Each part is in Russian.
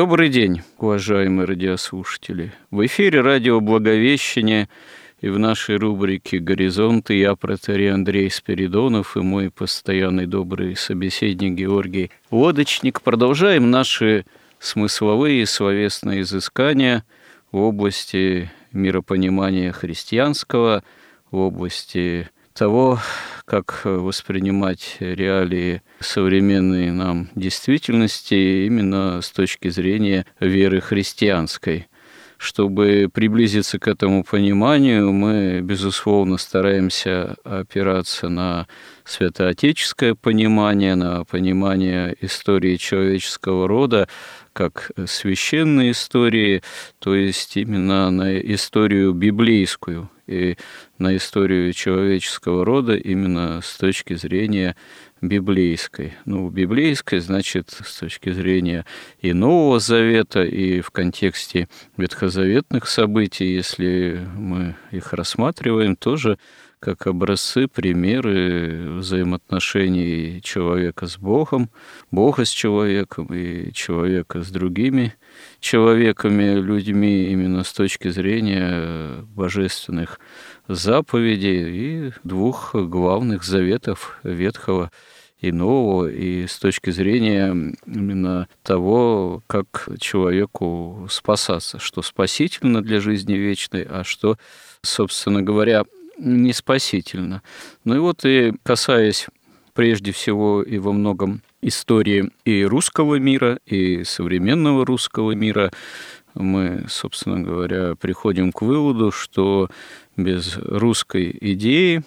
Добрый день, уважаемые радиослушатели. В эфире радио «Благовещение» и в нашей рубрике «Горизонты» я, протерей Андрей Спиридонов и мой постоянный добрый собеседник Георгий Лодочник продолжаем наши смысловые и словесные изыскания в области миропонимания христианского, в области того, как воспринимать реалии современной нам действительности именно с точки зрения веры христианской. Чтобы приблизиться к этому пониманию, мы, безусловно, стараемся опираться на святоотеческое понимание, на понимание истории человеческого рода, как священной истории, то есть именно на историю библейскую, и на историю человеческого рода именно с точки зрения библейской. Ну, библейской, значит, с точки зрения и Нового Завета, и в контексте ветхозаветных событий, если мы их рассматриваем, тоже как образцы, примеры взаимоотношений человека с Богом, Бога с человеком и человека с другими человеками, людьми именно с точки зрения божественных заповедей и двух главных заветов Ветхого и нового, и с точки зрения именно того, как человеку спасаться, что спасительно для жизни вечной, а что, собственно говоря, не спасительно. Ну и вот и касаясь прежде всего и во многом истории и русского мира, и современного русского мира, мы, собственно говоря, приходим к выводу, что без русской идеи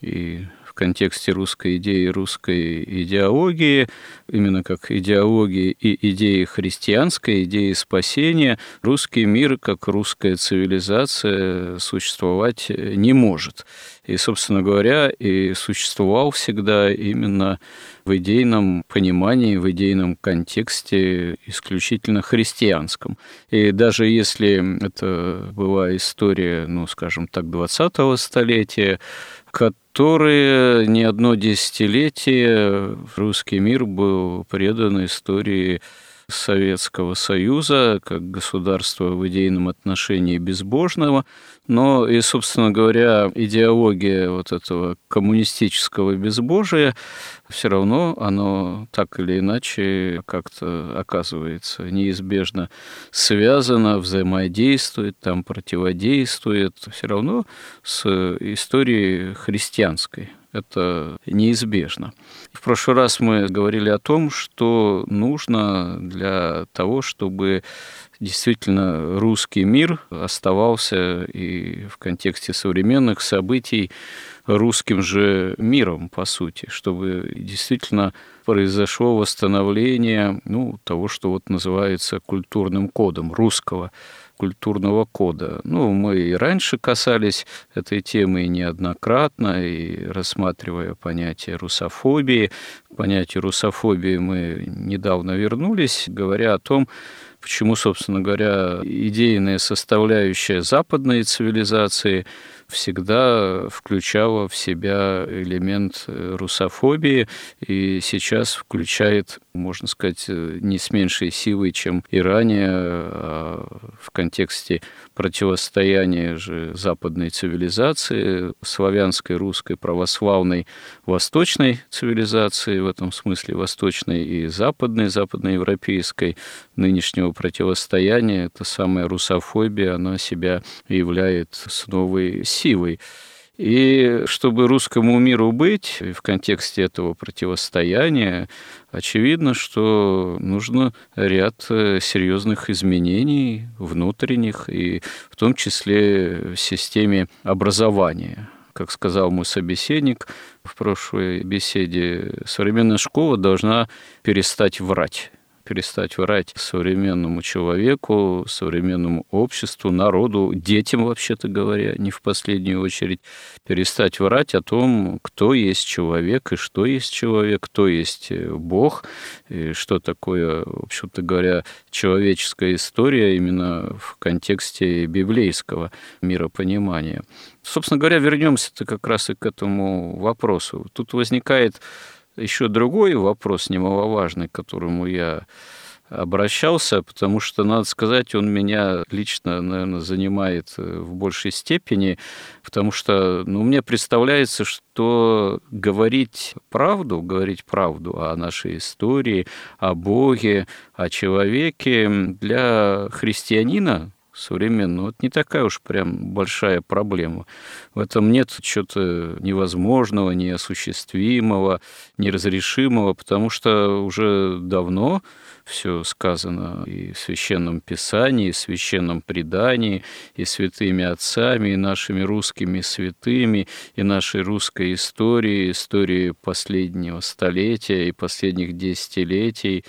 и контексте русской идеи, русской идеологии, именно как идеологии и идеи христианской, идеи спасения, русский мир, как русская цивилизация, существовать не может. И, собственно говоря, и существовал всегда именно в идейном понимании, в идейном контексте исключительно христианском. И даже если это была история, ну, скажем так, 20-го столетия, которые не одно десятилетие русский мир был предан истории Советского Союза как государства в идейном отношении безбожного, но и, собственно говоря, идеология вот этого коммунистического безбожия все равно оно так или иначе как-то оказывается неизбежно связано, взаимодействует, там противодействует все равно с историей христианской это неизбежно. В прошлый раз мы говорили о том, что нужно для того, чтобы действительно русский мир оставался и в контексте современных событий русским же миром, по сути, чтобы действительно произошло восстановление ну, того, что вот называется культурным кодом русского культурного кода. Ну, мы и раньше касались этой темы неоднократно, и рассматривая понятие русофобии. К понятию русофобии мы недавно вернулись, говоря о том, почему, собственно говоря, идейная составляющая западной цивилизации – всегда включала в себя элемент русофобии и сейчас включает, можно сказать, э, не с меньшей силой, чем и ранее, а в контексте противостояния же западной цивилизации, славянской, русской, православной, восточной цивилизации, в этом смысле восточной и западной, западноевропейской, нынешнего противостояния, эта самая русофобия, она себя являет с новой силой. И чтобы русскому миру быть в контексте этого противостояния, очевидно, что нужно ряд э, серьезных изменений внутренних, и в том числе в системе образования. Как сказал мой собеседник в прошлой беседе, современная школа должна перестать врать перестать врать современному человеку, современному обществу, народу, детям, вообще-то говоря, не в последнюю очередь, перестать врать о том, кто есть человек и что есть человек, кто есть э, Бог, и что такое, в общем-то говоря, человеческая история именно в контексте библейского миропонимания. Собственно говоря, вернемся-то как раз и к этому вопросу. Тут возникает еще другой вопрос немаловажный, к которому я обращался, потому что, надо сказать, он меня лично, наверное, занимает э, в большей степени, потому что ну, мне представляется, что говорить правду, говорить правду о нашей истории, о Боге, о человеке для христианина, современного, это не такая уж прям большая проблема. В этом нет чего-то невозможного, неосуществимого, неразрешимого, потому что уже давно все сказано и в Священном Писании, и в Священном Предании, и святыми отцами, и нашими русскими святыми, и нашей русской истории, истории последнего столетия и последних десятилетий.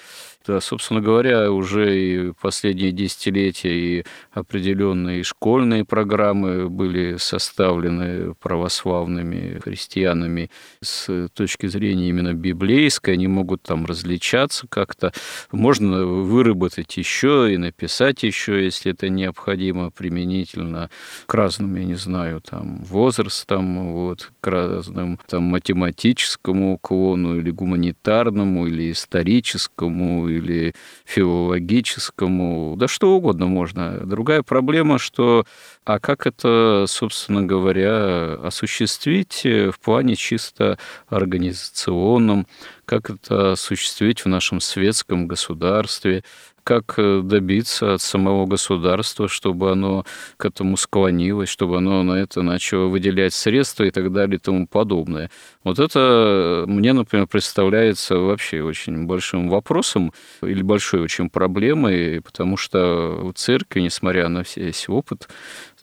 Да, собственно говоря, уже и последние десятилетия и определенные школьные программы были составлены православными христианами с точки зрения именно библейской, они могут там различаться как-то. Можно выработать еще и написать еще, если это необходимо, применительно к разным, я не знаю, там, возрастам, вот, к разным там, математическому уклону или гуманитарному, или историческому, или филологическому, да что угодно можно. Другая проблема, что а как это, собственно говоря, осуществить в плане чисто организационном, как это осуществить в нашем светском государстве, как э, добиться от самого государства, чтобы оно к этому склонилось, чтобы оно на это начало выделять средства и так далее и тому подобное. Вот это мне, например, представляется вообще очень большим вопросом или большой очень проблемой, потому что в церкви, несмотря на весь опыт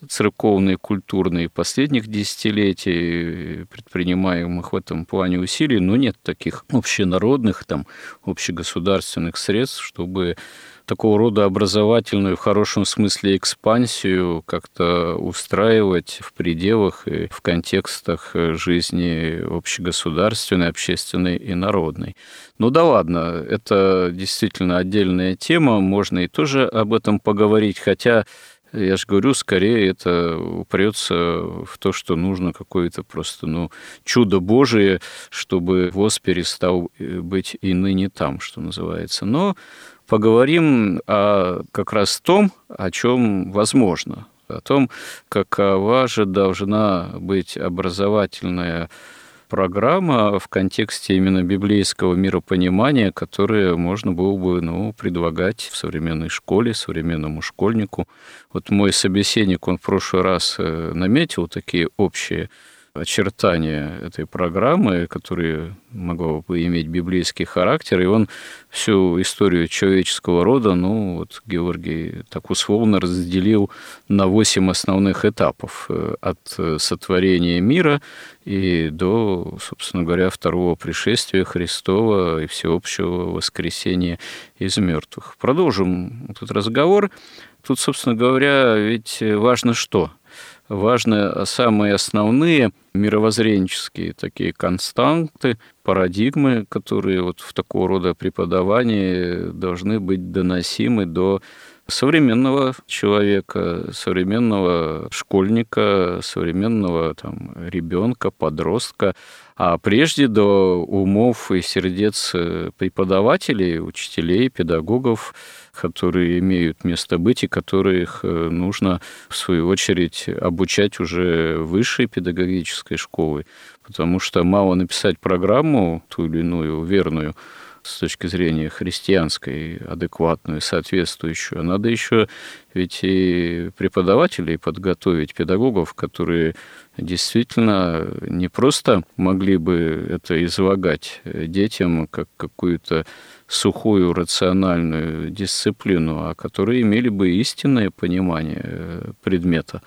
церковные, культурные последних десятилетий, предпринимаемых в этом плане усилий, но нет таких общенародных, там, общегосударственных средств, чтобы такого рода образовательную, в хорошем смысле, экспансию как-то устраивать в пределах и в контекстах жизни общегосударственной, общественной и народной. Ну да ладно, это действительно отдельная тема, можно и тоже об этом поговорить, хотя я же говорю, скорее это упрется в то, что нужно какое-то просто ну, чудо Божие, чтобы ВОЗ перестал быть и ныне там, что называется. Но поговорим о как раз том, о чем возможно, о том, какова же должна быть образовательная программа в контексте именно библейского миропонимания, которое можно было бы ну, предлагать в современной школе, современному школьнику. Вот мой собеседник, он в прошлый раз э, наметил такие общие очертания этой программы, которые могло бы иметь библейский характер, и он всю историю человеческого рода, ну, вот Георгий так условно разделил на восемь основных этапов э, от сотворения мира и до, собственно говоря, второго пришествия Христова и всеобщего воскресения из мертвых. Продолжим этот разговор. Тут, собственно говоря, ведь важно что – важны самые основные мировоззренческие такие константы, парадигмы, которые вот в такого рода преподавании должны быть доносимы до современного человека, современного школьника, современного там, ребенка, подростка, а прежде до умов и сердец преподавателей, учителей, педагогов, которые имеют место быть и которых э, нужно, в свою очередь, обучать уже высшей педагогической школой. Потому что мало написать программу, ту или иную, верную, с точки зрения христианской, адекватную, соответствующую. Надо еще ведь и преподавателей подготовить, педагогов, которые действительно не просто могли бы это излагать детям как какую-то сухую рациональную дисциплину, а которые имели бы истинное понимание предмета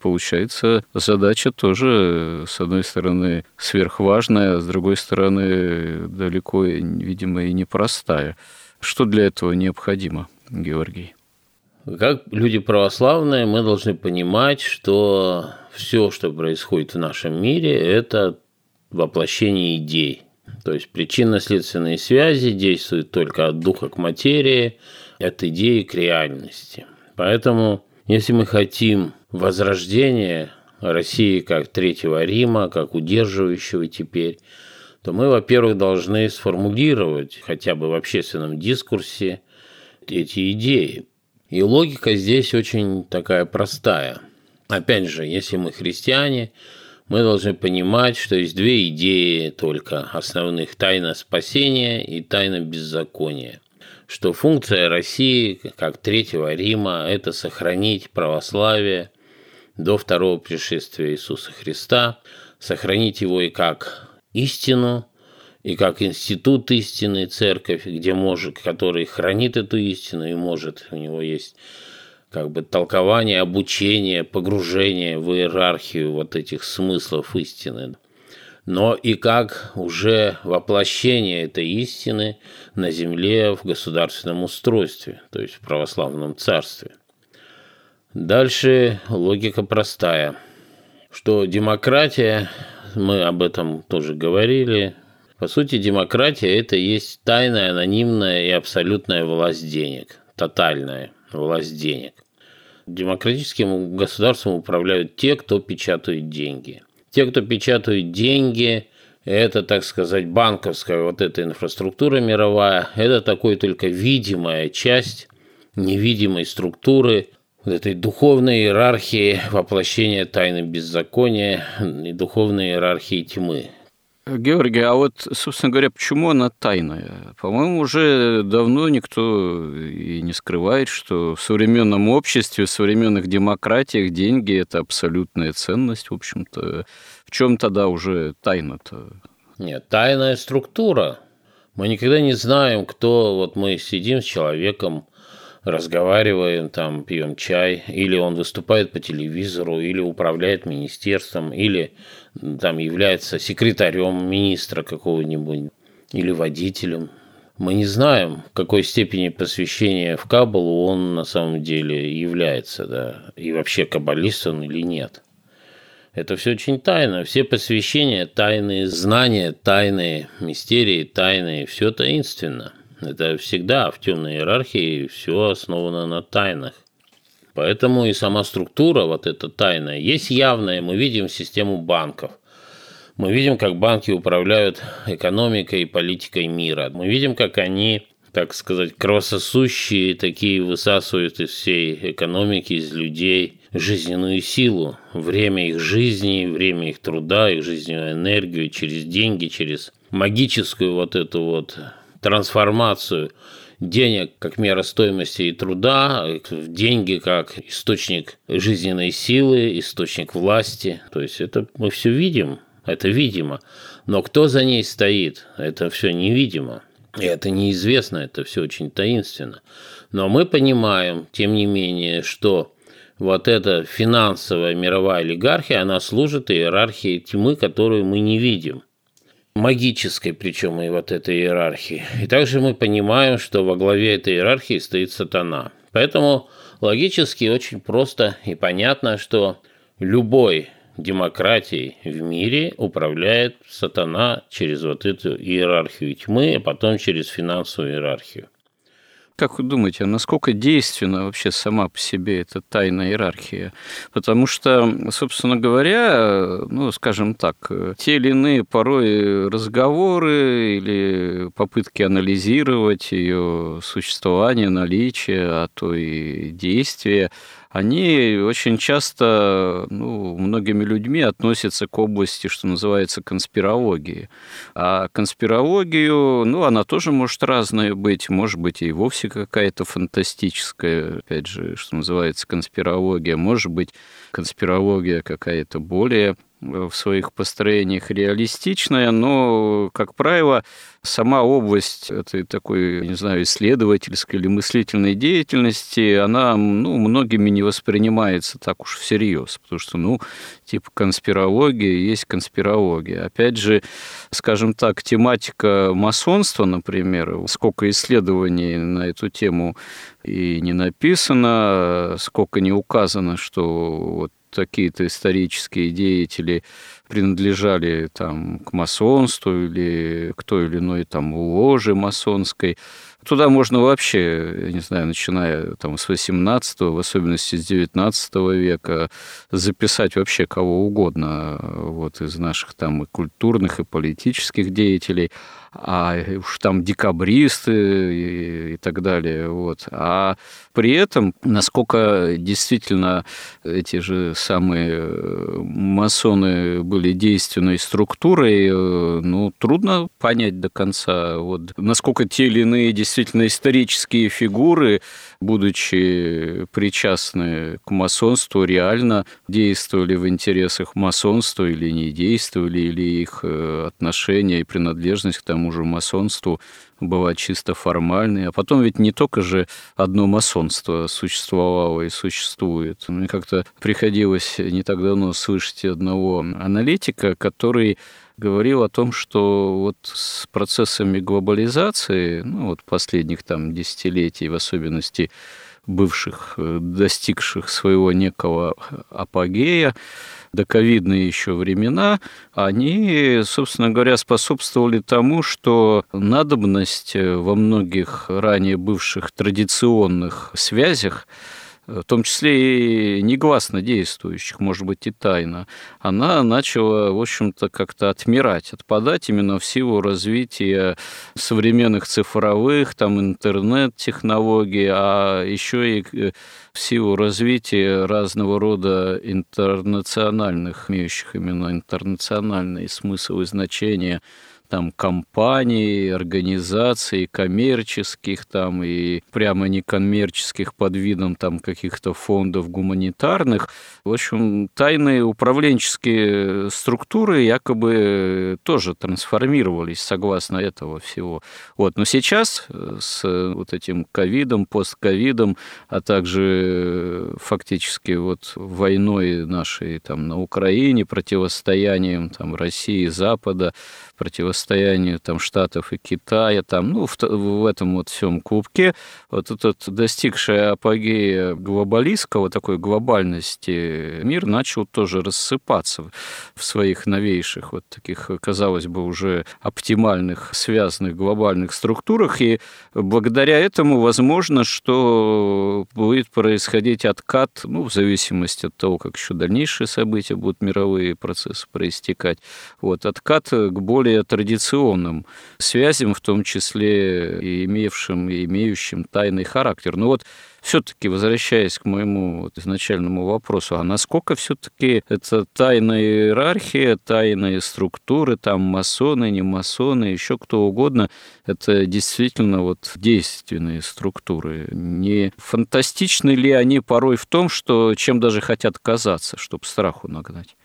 получается задача тоже, с одной стороны, сверхважная, а с другой стороны, далеко, видимо, и непростая. Что для этого необходимо, Георгий? Как люди православные, мы должны понимать, что все, что происходит в нашем мире, это воплощение идей. То есть причинно-следственные связи действуют только от духа к материи, от идеи к реальности. Поэтому, если мы хотим возрождения России как Третьего Рима, как удерживающего теперь, то мы, во-первых, должны сформулировать хотя бы в общественном дискурсе эти идеи. И логика здесь очень такая простая. Опять же, если мы христиане, мы должны понимать, что есть две идеи только основных – тайна спасения и тайна беззакония. Что функция России, как Третьего Рима, это сохранить православие – до второго пришествия Иисуса Христа, сохранить его и как истину, и как институт истины, церковь, где может, который хранит эту истину и может, у него есть как бы толкование, обучение, погружение в иерархию вот этих смыслов истины. Но и как уже воплощение этой истины на земле в государственном устройстве, то есть в православном царстве. Дальше логика простая, что демократия, мы об этом тоже говорили, по сути, демократия – это есть тайная, анонимная и абсолютная власть денег, тотальная власть денег. Демократическим государством управляют те, кто печатают деньги. Те, кто печатают деньги, это, так сказать, банковская вот эта инфраструктура мировая, это такой только видимая часть невидимой структуры вот этой духовной иерархии воплощения тайны беззакония и духовной иерархии тьмы. Георгий, а вот, собственно говоря, почему она тайная? По-моему, уже давно никто и не скрывает, что в современном обществе, в современных демократиях деньги – это абсолютная ценность, в общем-то. В чем тогда уже тайна-то? Нет, тайная структура. Мы никогда не знаем, кто... Вот мы сидим с человеком, разговариваем, там, пьем чай, или он выступает по телевизору, или управляет министерством, или там является секретарем министра какого-нибудь, или водителем. Мы не знаем, в какой степени посвящения в Кабалу он на самом деле является, да, и вообще каббалист он или нет. Это все очень тайно. Все посвящения тайные, знания тайные, мистерии тайные, все таинственно – это всегда в темной иерархии все основано на тайнах. Поэтому и сама структура, вот эта тайная, есть явная. Мы видим систему банков. Мы видим, как банки управляют экономикой и политикой мира. Мы видим, как они, так сказать, кровососущие, такие высасывают из всей экономики, из людей жизненную силу, время их жизни, время их труда, их жизненную энергию через деньги, через магическую вот эту вот трансформацию денег как мера стоимости и труда, деньги как источник жизненной силы, источник власти. То есть это мы все видим, это видимо. Но кто за ней стоит, это все невидимо. И это неизвестно, это все очень таинственно. Но мы понимаем, тем не менее, что вот эта финансовая мировая олигархия, она служит иерархии тьмы, которую мы не видим – магической, причем и вот этой иерархии. И также мы понимаем, что во главе этой иерархии стоит сатана. Поэтому логически очень просто и понятно, что любой демократией в мире управляет сатана через вот эту иерархию тьмы, а потом через финансовую иерархию. Как вы думаете, а насколько действенна вообще сама по себе эта тайная иерархия? Потому что, собственно говоря, ну, скажем так, те или иные порой разговоры или попытки анализировать ее существование, наличие, а то и действие, они очень часто ну, многими людьми относятся к области, что называется, конспирологии. А конспирологию, ну, она тоже может разная быть, может быть и вовсе какая-то фантастическая, опять же, что называется, конспирология, может быть конспирология какая-то более в своих построениях реалистичная, но, как правило, сама область этой такой, не знаю, исследовательской или мыслительной деятельности, она ну, многими не воспринимается так уж всерьез, потому что, ну, типа конспирология есть конспирология. Опять же, скажем так, тематика масонства, например, сколько исследований на эту тему и не написано, сколько не указано, что вот какие-то исторические деятели принадлежали там к масонству или к той или иной там ложе масонской. Туда можно вообще, я не знаю, начиная там с 18 в особенности с 19 века, записать вообще кого угодно вот, из наших там и культурных, и политических деятелей а уж там декабристы и, и так далее. Вот. А при этом, насколько действительно эти же самые э, масоны были действенной структурой, э, ну, трудно понять до конца. Вот. Насколько те или иные действительно исторические фигуры, будучи причастны к масонству, реально действовали в интересах масонства или не действовали, или их э, отношения и принадлежность к тому же масонству была чисто формальной. А потом ведь не только же одно масонство существовало и существует. Мне как-то приходилось не так давно слышать одного аналитика, который говорил о том, что вот с процессами глобализации, ну вот последних там десятилетий, в особенности бывших, э, достигших своего некого апогея, доковидные еще времена, они, собственно говоря, способствовали тому, что надобность во многих ранее бывших традиционных связях в том числе и негласно действующих, может быть, и тайно, она начала, в общем-то, как-то отмирать, отпадать именно в силу развития современных цифровых, там, интернет-технологий, а еще и э, в силу развития разного рода интернациональных, имеющих именно интернациональный смысл и значение там компаний, организаций, коммерческих там и прямо некоммерческих под видом там каких-то фондов гуманитарных. В общем, тайные управленческие структуры якобы тоже трансформировались согласно этого всего. Вот. Но сейчас с вот этим ковидом, постковидом, а также фактически вот войной нашей там на Украине, противостоянием там России, Запада, противостоянию там, Штатов и Китая, там, ну, в, в этом вот всем клубке, вот этот достигший апогея глобалистского, такой глобальности, мир начал тоже рассыпаться в своих новейших, вот таких, казалось бы, уже оптимальных, связанных глобальных структурах, и благодаря этому возможно, что будет происходить откат, ну, в зависимости от того, как еще дальнейшие события будут, мировые процессы проистекать, вот, откат к более более традиционным связям, в том числе и имевшим и имеющим тайный характер. Но вот все-таки, возвращаясь к моему изначальному вопросу, а насколько все-таки это тайная иерархия, тайные структуры, там масоны, не масоны, еще кто угодно, это действительно вот действенные структуры. Не фантастичны ли они порой в том, что чем даже хотят казаться, чтобы страху нагнать?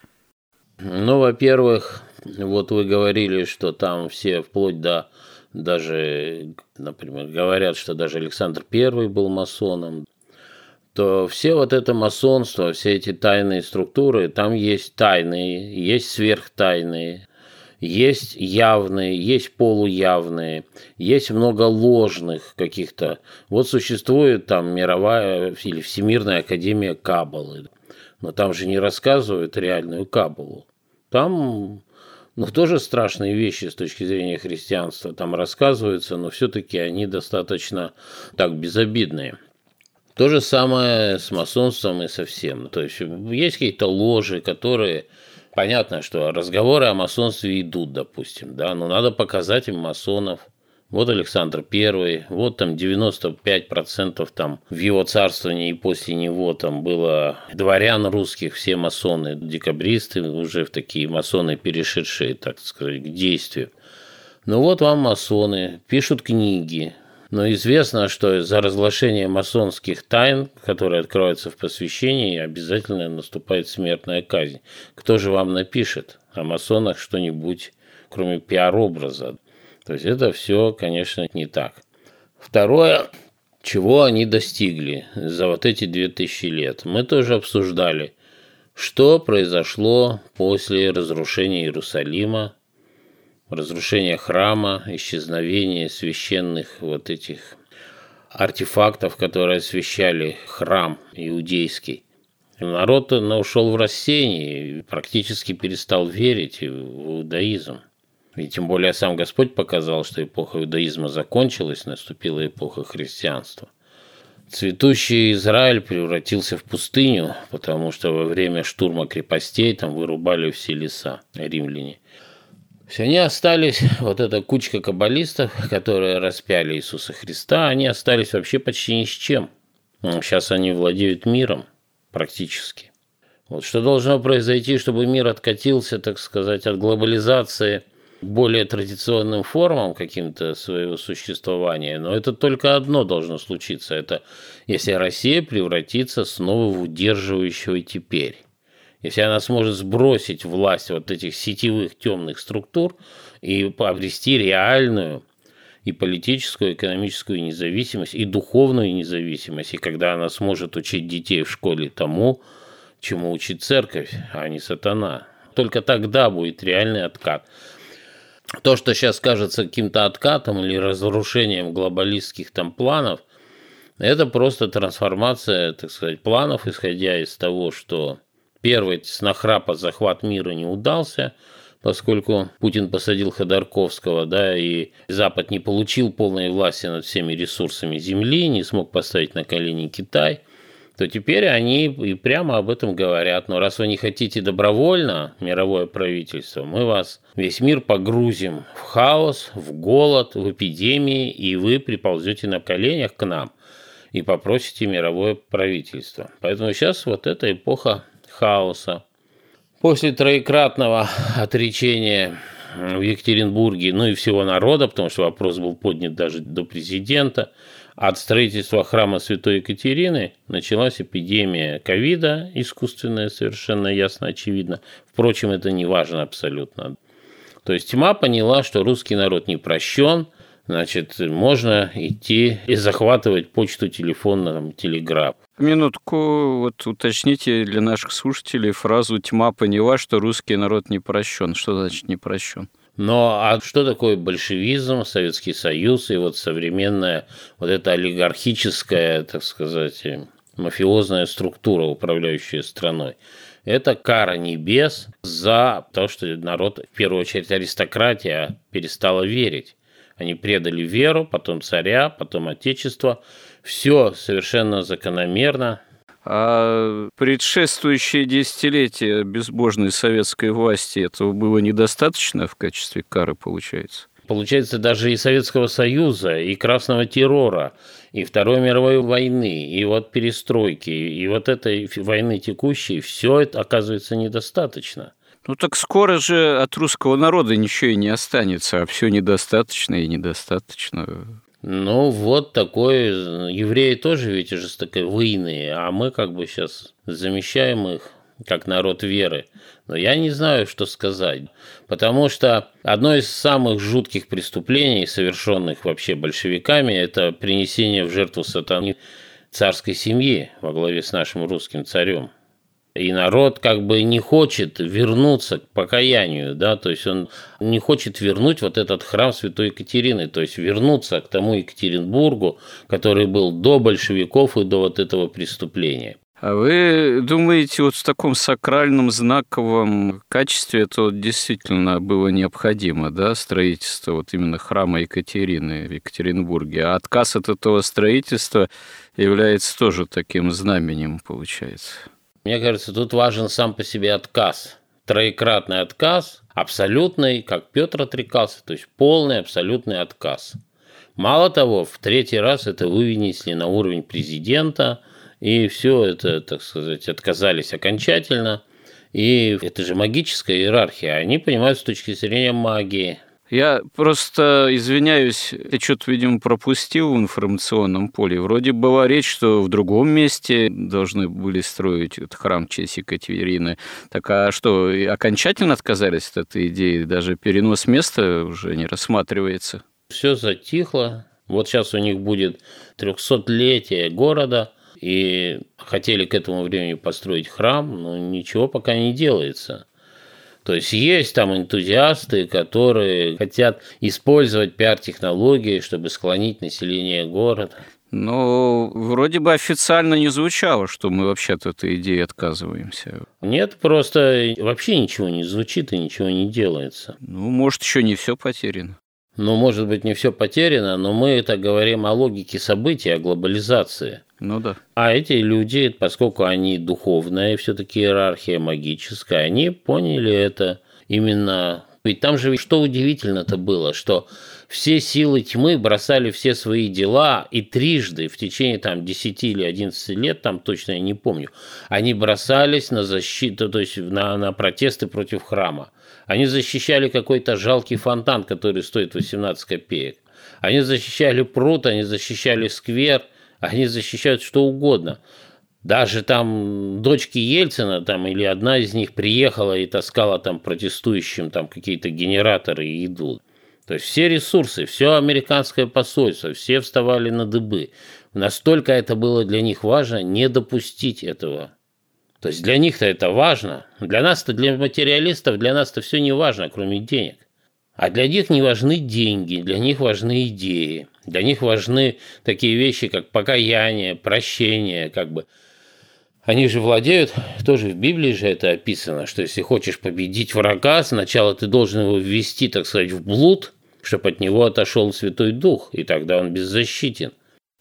Ну, во-первых, вот вы говорили, что там все вплоть до даже, например, говорят, что даже Александр I был масоном, то все вот это масонство, все эти тайные структуры, там есть тайные, есть сверхтайные, есть явные, есть полуявные, есть много ложных каких-то. Вот существует там мировая или Всемирная Академия Каббалы, но там же не рассказывают реальную Каббалу. Там ну, тоже страшные вещи с точки зрения христианства там рассказываются, но все-таки они достаточно так безобидные. То же самое с масонством и со всем. То есть есть какие-то ложи, которые... Понятно, что разговоры о масонстве идут, допустим, да, но надо показать им масонов. Вот Александр I, вот там 95% там в его царствовании и после него там было дворян русских, все масоны, декабристы, уже в такие масоны, перешедшие, так сказать, к действию. Ну вот вам масоны, пишут книги, но известно, что за разглашение масонских тайн, которые откроются в посвящении, обязательно наступает смертная казнь. Кто же вам напишет о масонах что-нибудь, кроме пиар-образа? То есть это все, конечно, не так. Второе, чего они достигли за вот эти 2000 лет. Мы тоже обсуждали, что произошло после разрушения Иерусалима, разрушения храма, исчезновения священных вот этих артефактов, которые освещали храм иудейский. Народ ушел в рассеяние практически перестал верить в иудаизм. И тем более сам Господь показал, что эпоха иудаизма закончилась, наступила эпоха христианства. Цветущий Израиль превратился в пустыню, потому что во время штурма крепостей там вырубали все леса римляне. Все они остались, вот эта кучка каббалистов, которые распяли Иисуса Христа, они остались вообще почти ни с чем. Сейчас они владеют миром практически. Вот что должно произойти, чтобы мир откатился, так сказать, от глобализации – более традиционным формам каким-то своего существования, но это только одно должно случиться. Это если Россия превратится снова в удерживающего теперь. Если она сможет сбросить власть вот этих сетевых темных структур и обрести реальную и политическую, и экономическую независимость, и духовную независимость, и когда она сможет учить детей в школе тому, чему учит церковь, а не сатана. Только тогда будет реальный откат то, что сейчас кажется каким-то откатом или разрушением глобалистских там планов, это просто трансформация, так сказать, планов, исходя из того, что первый с нахрапа захват мира не удался, поскольку Путин посадил Ходорковского, да, и Запад не получил полной власти над всеми ресурсами Земли, не смог поставить на колени Китай – то теперь они и прямо об этом говорят. Но раз вы не хотите добровольно, мировое правительство, мы вас, весь мир погрузим в хаос, в голод, в эпидемии, и вы приползете на коленях к нам и попросите мировое правительство. Поэтому сейчас вот эта эпоха хаоса. После троекратного отречения в Екатеринбурге, ну и всего народа, потому что вопрос был поднят даже до президента – от строительства храма Святой Екатерины началась эпидемия ковида, искусственная, совершенно ясно, очевидно. Впрочем, это не важно абсолютно. То есть тьма поняла, что русский народ не прощен, значит, можно идти и захватывать почту, телефон, там, телеграф. Минутку, вот уточните для наших слушателей фразу «тьма поняла, что русский народ не прощен». Что значит не прощен? Но а что такое большевизм, Советский Союз и вот современная вот эта олигархическая, так сказать, мафиозная структура, управляющая страной? Это кара небес за то, что народ, в первую очередь аристократия, перестала верить. Они предали веру, потом царя, потом отечество. Все совершенно закономерно, а предшествующие десятилетия безбожной советской власти этого было недостаточно в качестве кары, получается? Получается, даже и Советского Союза, и Красного террора, и Второй мировой войны, и вот перестройки, и вот этой войны текущей, все это оказывается недостаточно. Ну так скоро же от русского народа ничего и не останется, а все недостаточно и недостаточно. Ну, вот такой. Евреи тоже ведь жестоковыйные, а мы как бы сейчас замещаем их как народ веры. Но я не знаю, что сказать. Потому что одно из самых жутких преступлений, совершенных вообще большевиками, это принесение в жертву сатаны царской семьи во главе с нашим русским царем. И народ как бы не хочет вернуться к покаянию, да, то есть он не хочет вернуть вот этот храм Святой Екатерины, то есть вернуться к тому Екатеринбургу, который был до большевиков и до вот этого преступления. А вы думаете, вот в таком сакральном знаковом качестве это вот действительно было необходимо, да, строительство вот именно храма Екатерины в Екатеринбурге? А отказ от этого строительства является тоже таким знаменем, получается? Мне кажется, тут важен сам по себе отказ. Троекратный отказ, абсолютный, как Петр отрекался, то есть полный абсолютный отказ. Мало того, в третий раз это вынесли на уровень президента, и все это, так сказать, отказались окончательно. И это же магическая иерархия. Они понимают с точки зрения магии. Я просто извиняюсь, я что-то, видимо, пропустил в информационном поле. Вроде была речь, что в другом месте должны были строить этот храм в честь Екатерины. Так а что, окончательно отказались от этой идеи? Даже перенос места уже не рассматривается? Все затихло. Вот сейчас у них будет 300-летие города, и хотели к этому времени построить храм, но ничего пока не делается. То есть есть там энтузиасты, которые хотят использовать пиар-технологии, чтобы склонить население города. Но вроде бы официально не звучало, что мы вообще от этой идеи отказываемся. Нет, просто вообще ничего не звучит и ничего не делается. Ну, может, еще не все потеряно. Ну, может быть, не все потеряно, но мы это говорим о логике событий, о глобализации. Ну да. А эти люди, поскольку они духовная, все-таки иерархия магическая, они поняли это именно. Ведь там же что удивительно-то было, что все силы тьмы бросали все свои дела, и трижды в течение там 10 или 11 лет, там точно я не помню, они бросались на защиту, то есть на, на протесты против храма. Они защищали какой-то жалкий фонтан, который стоит 18 копеек. Они защищали пруд, они защищали сквер – они защищают что угодно. Даже там дочки Ельцина, там, или одна из них приехала и таскала там протестующим там какие-то генераторы и еду. То есть все ресурсы, все американское посольство, все вставали на дыбы. Настолько это было для них важно не допустить этого. То есть для них-то это важно. Для нас-то, для материалистов, для нас-то все не важно, кроме денег. А для них не важны деньги, для них важны идеи. Для них важны такие вещи, как покаяние, прощение, как бы. Они же владеют, тоже в Библии же это описано, что если хочешь победить врага, сначала ты должен его ввести, так сказать, в блуд, чтобы от него отошел Святой Дух, и тогда он беззащитен.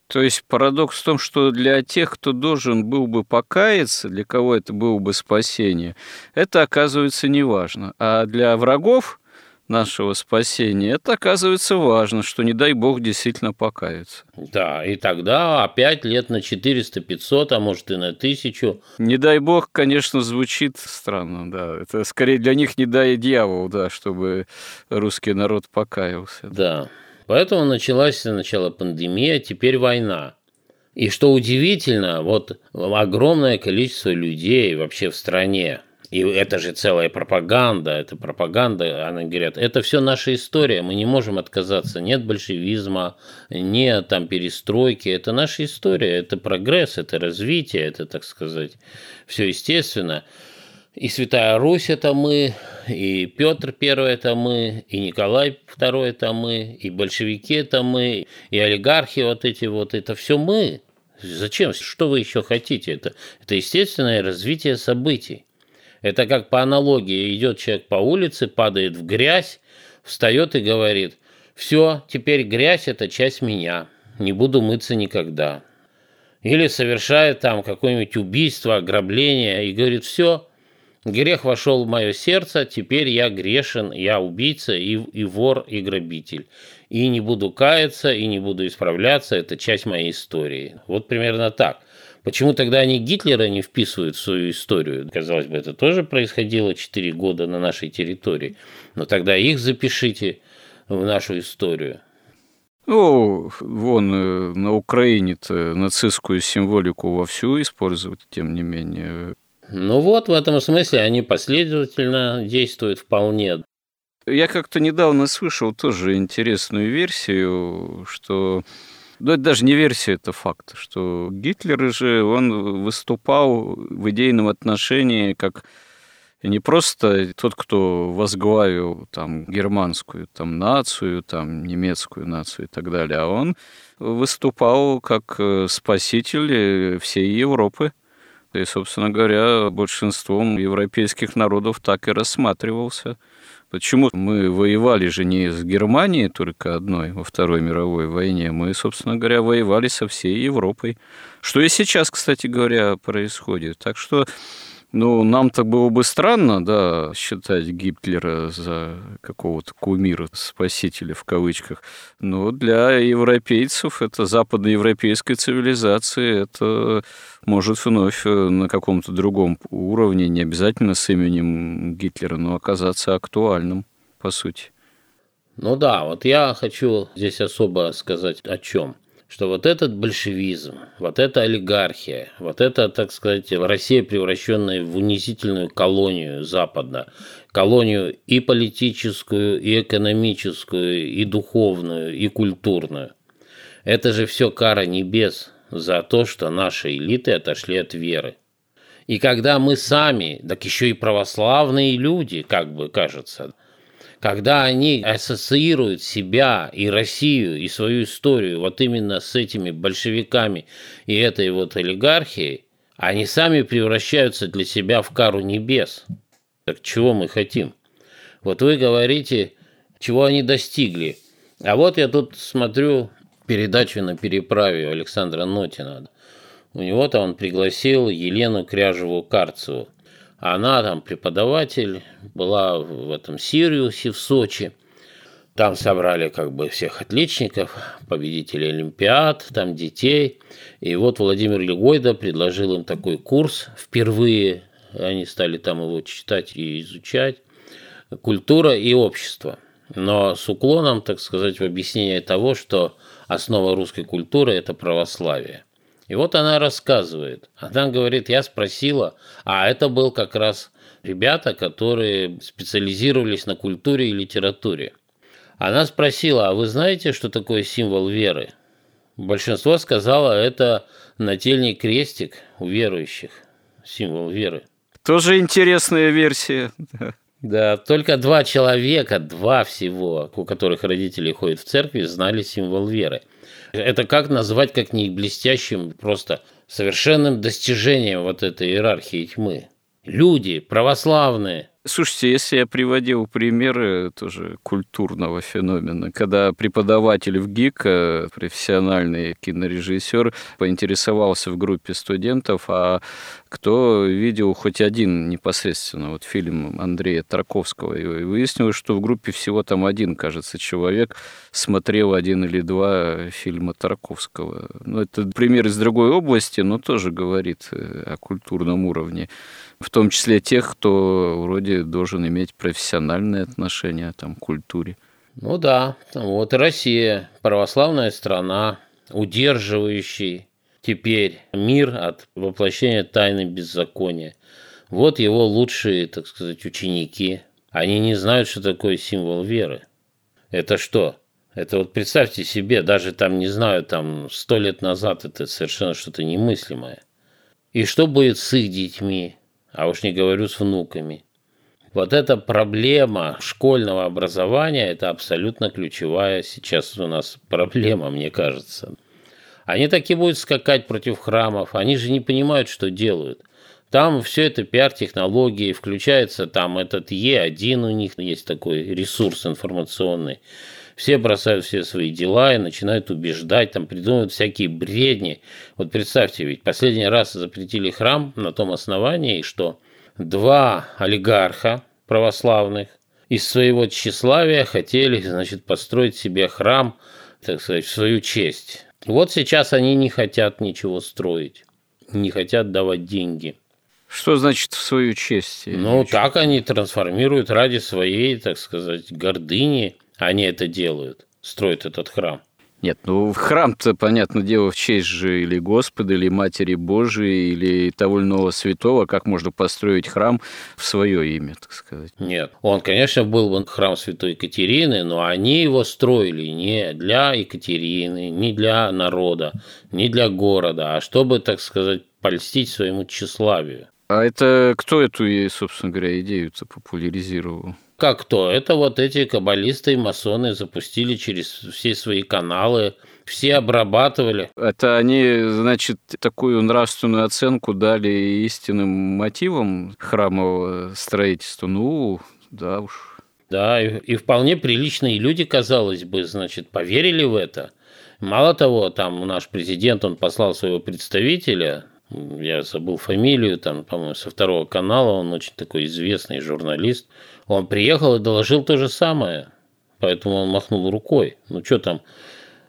То есть парадокс в том, что для тех, кто должен был бы покаяться, для кого это было бы спасение, это оказывается неважно. А для врагов нашего спасения, это оказывается важно, что не дай бог действительно покаяться. Да, и тогда опять лет на 400, 500, а может и на тысячу. Не дай бог, конечно, звучит странно, да. Это скорее для них не дай дьявол, да, чтобы русский народ покаялся. Да. Поэтому началась сначала пандемия, теперь война. И что удивительно, вот огромное количество людей вообще в стране, и это же целая пропаганда, это пропаганда, они говорят, это все наша история, мы не можем отказаться, нет большевизма, нет там перестройки, это наша история, это прогресс, это развитие, это, так сказать, все естественно. И Святая Русь это мы, и Петр Первый это мы, и Николай Второй это мы, и большевики это мы, и олигархи вот эти вот, это все мы. Зачем? Что вы еще хотите? Это, это естественное развитие событий. Это как по аналогии идет человек по улице, падает в грязь, встает и говорит, все, теперь грязь – это часть меня, не буду мыться никогда. Или совершает там какое-нибудь убийство, ограбление и говорит, все, грех вошел в мое сердце, теперь я грешен, я убийца и, и вор, и грабитель. И не буду каяться, и не буду исправляться, это часть моей истории. Вот примерно так. Почему тогда они Гитлера не вписывают в свою историю? Казалось бы, это тоже происходило 4 года на нашей территории. Но тогда их запишите в нашу историю. Ну, вон э, на Украине-то нацистскую символику вовсю используют, тем не менее. Ну вот, в этом смысле они последовательно действуют вполне. Я как-то недавно слышал тоже интересную версию, что ну, это даже не версия, это факт, что Гитлер же, он выступал в идейном отношении как не просто тот, кто возглавил там германскую там нацию, там немецкую нацию и так далее, а он выступал как э, спаситель всей Европы. И, собственно говоря, большинством европейских народов так и рассматривался. Почему мы воевали же не с Германией только одной во Второй мировой войне, мы, собственно говоря, воевали со всей Европой. Что и сейчас, кстати говоря, происходит. Так что Ну, нам-то было бы странно, да, считать Гитлера за какого-то кумира, спасителя в кавычках. Но для европейцев, это западноевропейской цивилизации, это может вновь на каком-то другом уровне, не обязательно с именем Гитлера, но оказаться актуальным, по сути. Ну да, вот я хочу здесь особо сказать о чем что вот этот большевизм, вот эта олигархия, вот это, так сказать, Россия, превращенная в унизительную колонию Запада, колонию и политическую, и экономическую, и духовную, и культурную. Это же все кара небес за то, что наши элиты отошли от веры. И когда мы сами, так еще и православные люди, как бы кажется, когда они ассоциируют себя и Россию, и свою историю вот именно с этими большевиками и этой вот олигархией, они сами превращаются для себя в кару небес. Так чего мы хотим? Вот вы говорите, чего они достигли. А вот я тут смотрю передачу на переправе Александра Нотина. У него-то он пригласил Елену Кряжеву-Карцеву. Она там преподаватель, была в этом Сириусе в Сочи. Там собрали как бы всех отличников, победителей Олимпиад, там детей. И вот Владимир Легойда предложил им такой курс впервые. Они стали там его читать и изучать. Культура и общество. Но с уклоном, так сказать, в объяснение того, что основа русской культуры – это православие. И вот она рассказывает. Она говорит, я спросила, а это был как раз ребята, которые специализировались на культуре и литературе. Она спросила, а вы знаете, что такое символ веры? Большинство сказало, это нательный крестик у верующих, символ веры. Тоже интересная версия. Да, только два человека, два всего, у которых родители ходят в церкви, знали символ веры – это как назвать, как не блестящим, просто совершенным достижением вот этой иерархии тьмы? Люди православные – Слушайте, если я приводил примеры тоже культурного феномена, когда преподаватель в ГИК, э, профессиональный кинорежиссер, поинтересовался в группе студентов, а кто видел хоть один непосредственно вот фильм Андрея Тарковского, и выяснилось, что в группе всего там один, кажется, человек смотрел один или два фильма Тарковского. Ну, это пример из другой области, но тоже говорит э, о культурном уровне в том числе тех, кто вроде должен иметь профессиональное отношение там, к культуре. Ну да, вот и Россия, православная страна, удерживающий теперь мир от воплощения тайны беззакония. Вот его лучшие, так сказать, ученики. Они не знают, что такое символ веры. Это что? Это вот представьте себе, даже там, не знаю, там сто лет назад это совершенно что-то немыслимое. И что будет с их детьми? А уж не говорю с внуками. Вот эта проблема школьного образования – это абсолютно ключевая сейчас у нас проблема, мне кажется. Они таки будут скакать против храмов, они же не понимают, что делают. Там все это пиар-технологии, включается там этот Е1 у них есть такой ресурс информационный – все бросают все свои дела и начинают убеждать, там придумывают всякие бредни. Вот представьте, ведь последний раз запретили храм на том основании, что два олигарха православных из своего тщеславия хотели, значит, построить себе храм, так сказать, в свою честь. Вот сейчас они не хотят ничего строить, не хотят давать деньги. Что значит в свою честь? Ну, так они трансформируют ради своей, так сказать, гордыни они это делают, строят этот храм. Нет, ну храм-то, понятное дело, в честь же или Господа, или Матери Божией, или того или иного святого, как можно построить храм в свое имя, так сказать. Нет, он, конечно, был бы храм Святой Екатерины, но они его строили не для Екатерины, не для народа, не для города, а чтобы, так сказать, польстить своему тщеславию. А это кто эту, собственно говоря, идею-то популяризировал? Как кто? Это вот эти каббалисты и масоны запустили через все свои каналы, все обрабатывали. Это они, значит, такую нравственную оценку дали истинным мотивам храмового строительства. Ну, да уж. Да, и, и вполне приличные люди, казалось бы, значит, поверили в это. Мало того, там наш президент, он послал своего представителя я забыл фамилию, там, по-моему, со второго канала, он очень такой известный журналист. Он приехал и доложил то же самое, поэтому он махнул рукой. Ну, что там,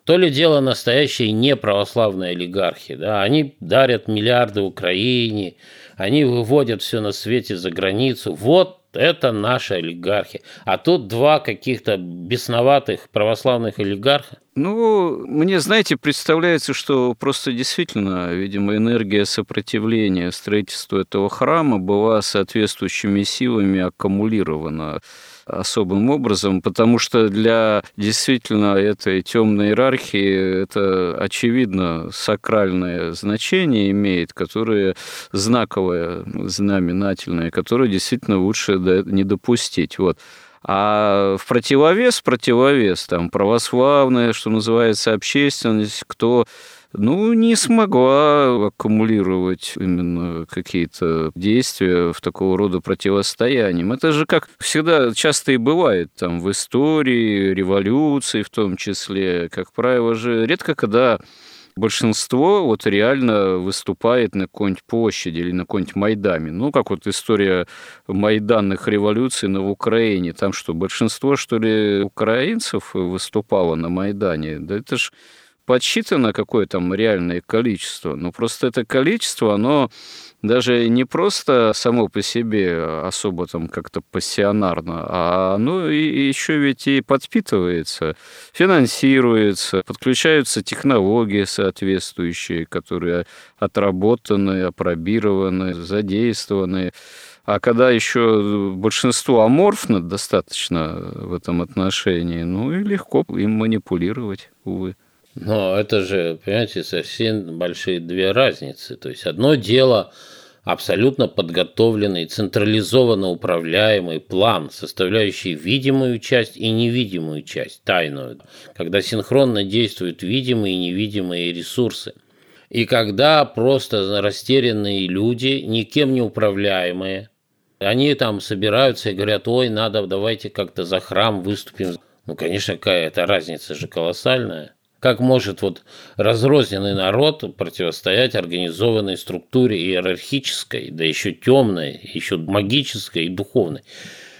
то ли дело настоящие неправославные олигархи, да, они дарят миллиарды Украине, они выводят все на свете за границу. Вот это наши олигархи. А тут два каких-то бесноватых православных олигарха. Ну, мне, знаете, представляется, что просто действительно, видимо, энергия сопротивления строительству этого храма была соответствующими силами аккумулирована особым образом, потому что для действительно этой темной иерархии это очевидно сакральное значение имеет, которое знаковое, знаменательное, которое действительно лучше не допустить. Вот. А в противовес, противовес, там, православная, что называется, общественность, кто ну, не смогла аккумулировать именно какие-то действия в такого рода противостоянием. Это же как всегда часто и бывает там в истории, революции в том числе. Как правило же, редко когда большинство вот реально выступает на какой-нибудь площади или на какой-нибудь Майдаме. Ну, как вот история майданных революций на Украине. Там что, большинство, что ли, украинцев выступало на Майдане? Да это ж подсчитано, какое там реальное количество. Но просто это количество, оно даже не просто само по себе особо там как-то пассионарно, а оно и еще ведь и подпитывается, финансируется, подключаются технологии соответствующие, которые отработаны, опробированы, задействованы. А когда еще большинство аморфно достаточно в этом отношении, ну и легко им манипулировать, увы. Но это же, понимаете, совсем большие две разницы. То есть одно дело абсолютно подготовленный, централизованно управляемый план, составляющий видимую часть и невидимую часть, тайную, когда синхронно действуют видимые и невидимые ресурсы. И когда просто растерянные люди, никем не управляемые, они там собираются и говорят, ой, надо, давайте как-то за храм выступим. Ну, конечно, какая-то разница же колоссальная. Как может вот разрозненный народ противостоять организованной структуре иерархической, да еще темной, еще магической и духовной?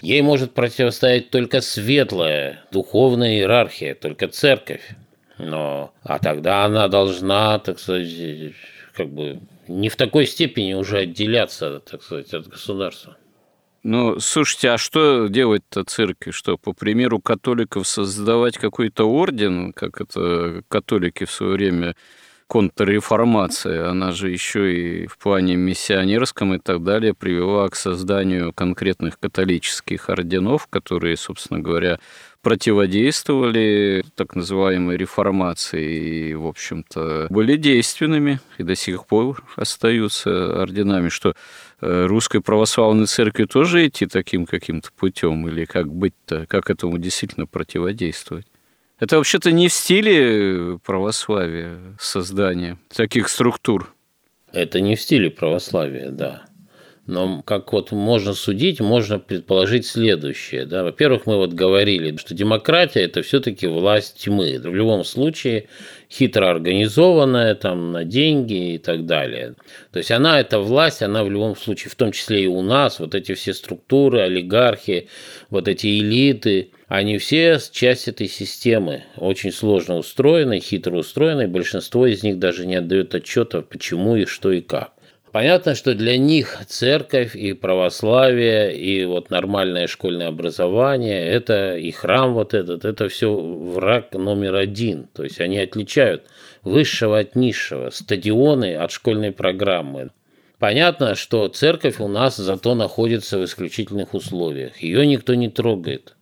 Ей может противостоять только светлая духовная иерархия, только церковь. Но, а тогда она должна, так сказать, как бы не в такой степени уже отделяться, так сказать, от государства. Ну, слушайте, а что делать-то церкви? Что, по примеру католиков, создавать какой-то орден, как это католики в свое время контрреформация, она же еще и в плане миссионерском и так далее привела к созданию конкретных католических орденов, которые, собственно говоря, противодействовали так называемой реформации и, в общем-то, были действенными и до сих пор остаются орденами, что русской православной церкви тоже идти таким каким-то путем или как быть-то, как этому действительно противодействовать? Это вообще-то не в стиле православия создание таких структур. Это не в стиле православия, да. Но как вот можно судить, можно предположить следующее. Да? Во-первых, мы вот говорили, что демократия – это все-таки власть тьмы. В любом случае, хитро организованная, там, на деньги и так далее. То есть она, эта власть, она в любом случае, в том числе и у нас, вот эти все структуры, олигархи, вот эти элиты, они все часть этой системы, очень сложно устроенной, хитро устроенной. Большинство из них даже не отдает отчета, почему и что и как. Понятно, что для них церковь и православие, и вот нормальное школьное образование, это и храм вот этот, это все враг номер один. То есть они отличают высшего от низшего, стадионы от школьной программы. Понятно, что церковь у нас зато находится в исключительных условиях. Ее никто не трогает.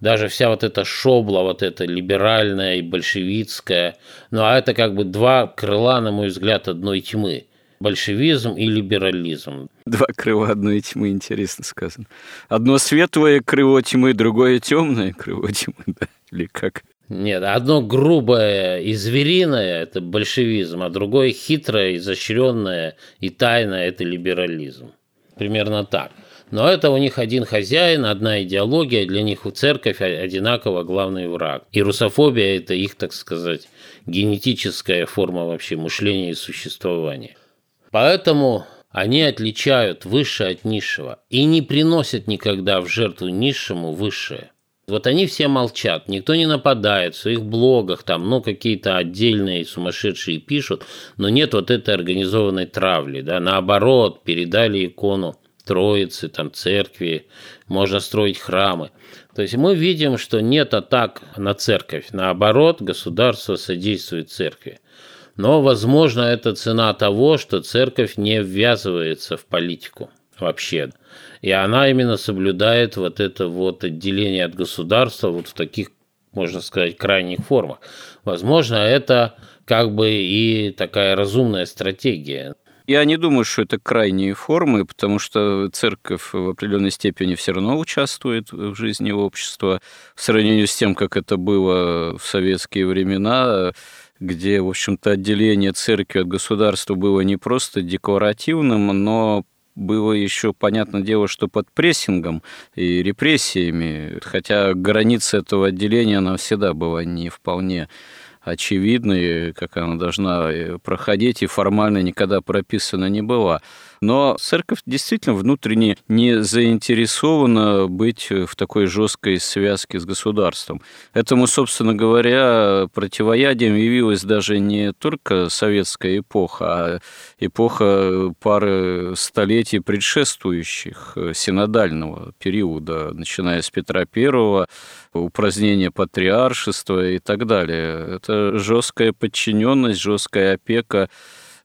Даже вся вот эта шобла, вот эта либеральная и большевистская, ну а это как бы два крыла, на мой взгляд, одной тьмы – большевизм и либерализм. Два крыла одной тьмы, интересно сказано. Одно светлое крыло тьмы, другое темное крыло тьмы, да? Или как? Нет, одно грубое и звериное – это большевизм, а другое хитрое, изощренное и тайное – это либерализм. Примерно так. Но это у них один хозяин, одна идеология, для них у церковь одинаково главный враг. И русофобия – это их, так сказать, генетическая форма вообще мышления и существования. Поэтому они отличают высшее от низшего и не приносят никогда в жертву низшему высшее. Вот они все молчат, никто не нападает в своих блогах, там, ну, какие-то отдельные сумасшедшие пишут, но нет вот этой организованной травли, да, наоборот, передали икону Троицы, там, церкви, можно строить храмы. То есть мы видим, что нет атак на церковь, наоборот, государство содействует церкви. Но, возможно, это цена того, что церковь не ввязывается в политику вообще. И она именно соблюдает вот это вот отделение от государства вот в таких, можно сказать, крайних формах. Возможно, это как бы и такая разумная стратегия. Я не думаю, что это крайние формы, потому что церковь в определенной степени все равно участвует в жизни общества в сравнении с тем, как это было в советские времена где, в общем-то, отделение церкви от государства было не просто декларативным, но было еще, понятное дело, что под прессингом и репрессиями, хотя граница этого отделения, она всегда была не вполне очевидной, как она должна э, проходить, и формально никогда прописана не была. Но церковь действительно внутренне не заинтересована быть в такой жесткой связке с государством. Этому, собственно говоря, противоядием явилась даже не только советская эпоха, а эпоха пары столетий предшествующих синодального периода, начиная с Петра I, упразднение патриаршества и так далее. Это жесткая подчиненность, жесткая опека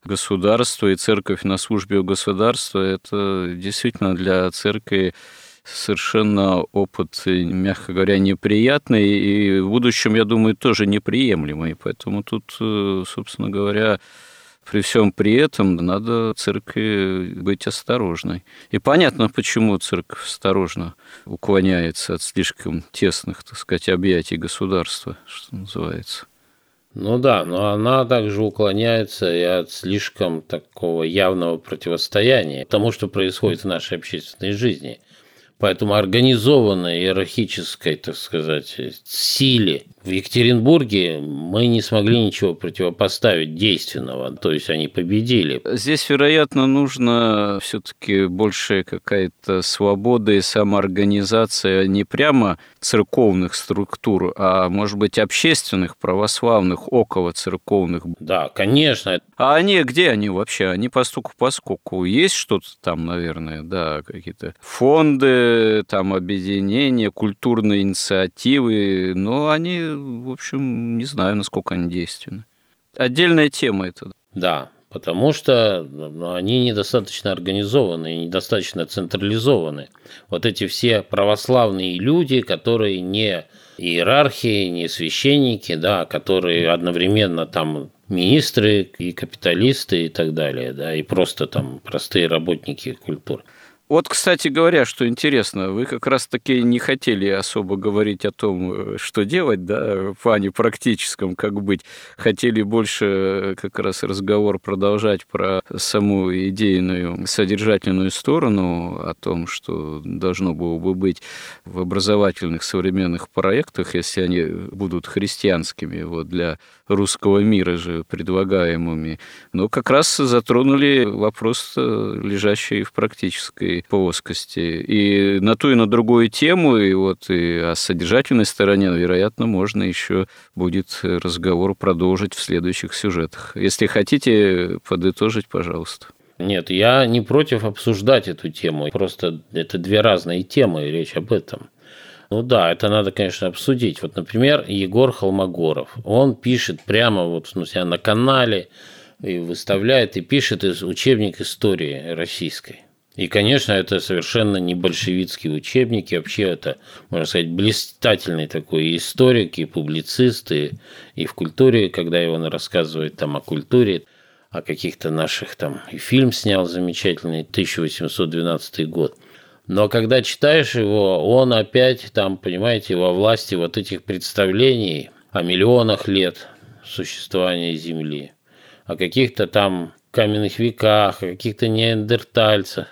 государства и церковь на службе у государства, это действительно для церкви совершенно опыт, мягко говоря, неприятный и в будущем, я думаю, тоже неприемлемый. Поэтому тут, э, собственно говоря, при всем при этом надо церкви быть осторожной. И понятно, почему церковь осторожно уклоняется от слишком тесных, так сказать, объятий государства, что называется. Ну да, но она также уклоняется и от слишком такого явного противостояния тому, что происходит в нашей общественной жизни. Поэтому организованной иерархической, так сказать, силе в Екатеринбурге мы не смогли ничего противопоставить действенного, то есть они победили. Здесь, вероятно, нужно все-таки большая какая-то свобода и самоорганизация не прямо церковных структур, а, может быть, общественных, православных, около церковных. Да, конечно. А они где они вообще? Они постуку поскольку есть что-то там, наверное, да, какие-то фонды, там объединения, культурные инициативы, но они в общем, не знаю, насколько они действенны. Отдельная тема это. Да, потому что ну, они недостаточно организованы недостаточно централизованы. Вот эти все православные люди, которые не иерархии, не священники, да, которые одновременно там министры и капиталисты и так далее, да, и просто там простые работники культуры. Вот, кстати говоря, что интересно, вы как раз-таки не хотели особо говорить о том, э, что делать, да, в плане практическом, как быть. Хотели больше э, как раз разговор продолжать про саму идейную, содержательную сторону, о том, что должно было бы быть в образовательных современных проектах, если они будут христианскими, вот для русского мира же предлагаемыми. Но как раз затронули вопрос, э, лежащий в практической плоскости. И на ту и на другую тему, и вот и о содержательной стороне, вероятно, можно еще будет разговор продолжить в следующих сюжетах. Если хотите подытожить, пожалуйста. Нет, я не против обсуждать эту тему. Просто это две разные темы, и речь об этом. Ну да, это надо, конечно, обсудить. Вот, например, Егор Холмогоров. Он пишет прямо вот ну, себя на канале и выставляет и пишет из учебник истории российской. И, конечно, это совершенно не большевистские учебники, вообще это, можно сказать, блистательный такой историк, и публицист, и, и в культуре, когда его рассказывает там о культуре, о каких-то наших там, и фильм снял замечательный, 1812 год. Но когда читаешь его, он опять там, понимаете, во власти вот этих представлений о миллионах лет существования Земли, о каких-то там каменных веках, о каких-то неандертальцах,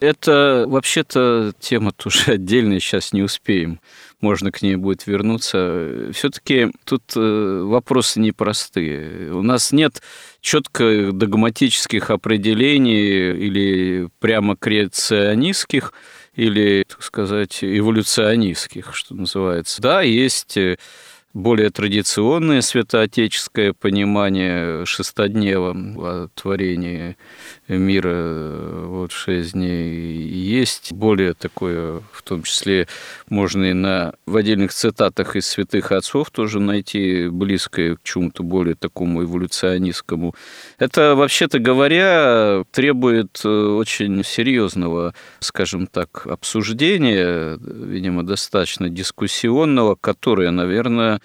Это вообще-то тема тоже отдельная, сейчас не успеем. Можно к ней будет вернуться. Все-таки тут э, вопросы непростые. У нас нет четко догматических определений или прямо креационистских, или, так сказать, эволюционистских, что называется. Да, есть э, более традиционное святоотеческое понимание шестоднева о творении мира вот шесть дней есть более такое, в том числе можно и на, в отдельных цитатах из святых отцов тоже найти близкое к чему-то более такому эволюционистскому. Это, вообще-то говоря, требует э, очень серьезного, скажем так, обсуждения, видимо, достаточно дискуссионного, которое, наверное, Э,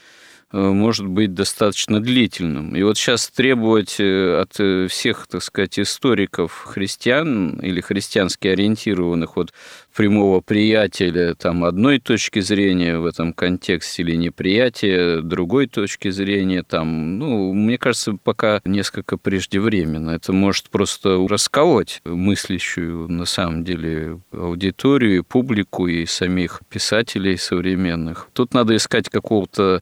может быть достаточно длительным. И вот сейчас требовать э, от э, всех, так сказать, историков христиан или христиански ориентированных вот прямого приятеля там одной точки зрения в этом контексте или неприятия другой точки зрения там, ну, мне кажется, пока несколько преждевременно. Это может просто расколоть мыслящую на самом деле аудиторию, публику и самих писателей современных. Тут надо искать какого-то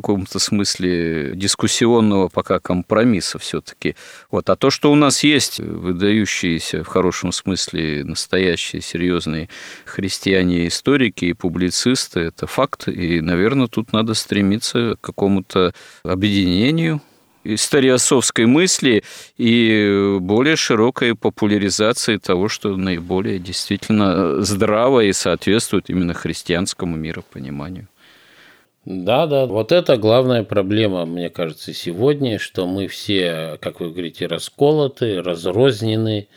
каком-то смысле дискуссионного пока компромисса все-таки. Вот. А то, что у нас есть выдающиеся в хорошем смысле настоящие серьезные христиане-историки и публицисты, это факт. И, наверное, тут надо стремиться к какому-то объединению, историосовской мысли и более широкой популяризации того, что наиболее действительно здраво и соответствует именно христианскому миропониманию. Да, да, вот это главная проблема, мне кажется, сегодня, что мы все, как вы говорите, расколоты, разрознены,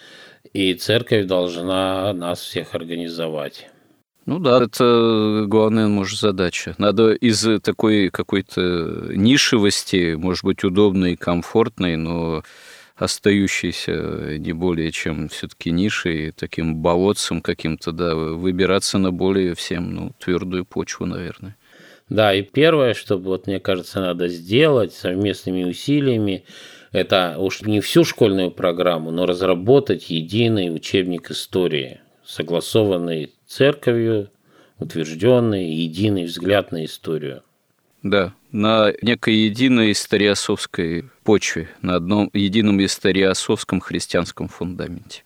и церковь должна нас всех организовать. Ну да, это главная, может, задача. Надо из такой какой-то нишевости, может быть, удобной комфортной, но остающейся не более чем все-таки нишей, таким болотцем каким-то, да, выбираться на более всем ну, твердую почву, наверное. Да, и первое, что вот мне кажется надо сделать совместными усилиями, это уж не всю школьную программу, но разработать единый учебник истории, согласованный церковью, утвержденный единый взгляд на историю. Да, на некой единой историосовской почве, на одном едином историосовском христианском фундаменте.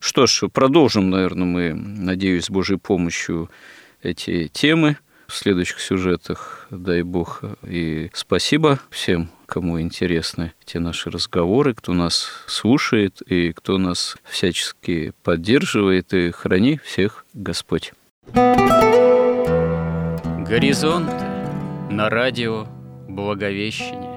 Что ж, продолжим, наверное, мы, надеюсь, с Божьей помощью эти темы в следующих сюжетах, дай бог. И спасибо всем, кому интересны те наши разговоры, кто нас слушает и кто нас всячески поддерживает. И храни всех Господь. Горизонт на радио Благовещение.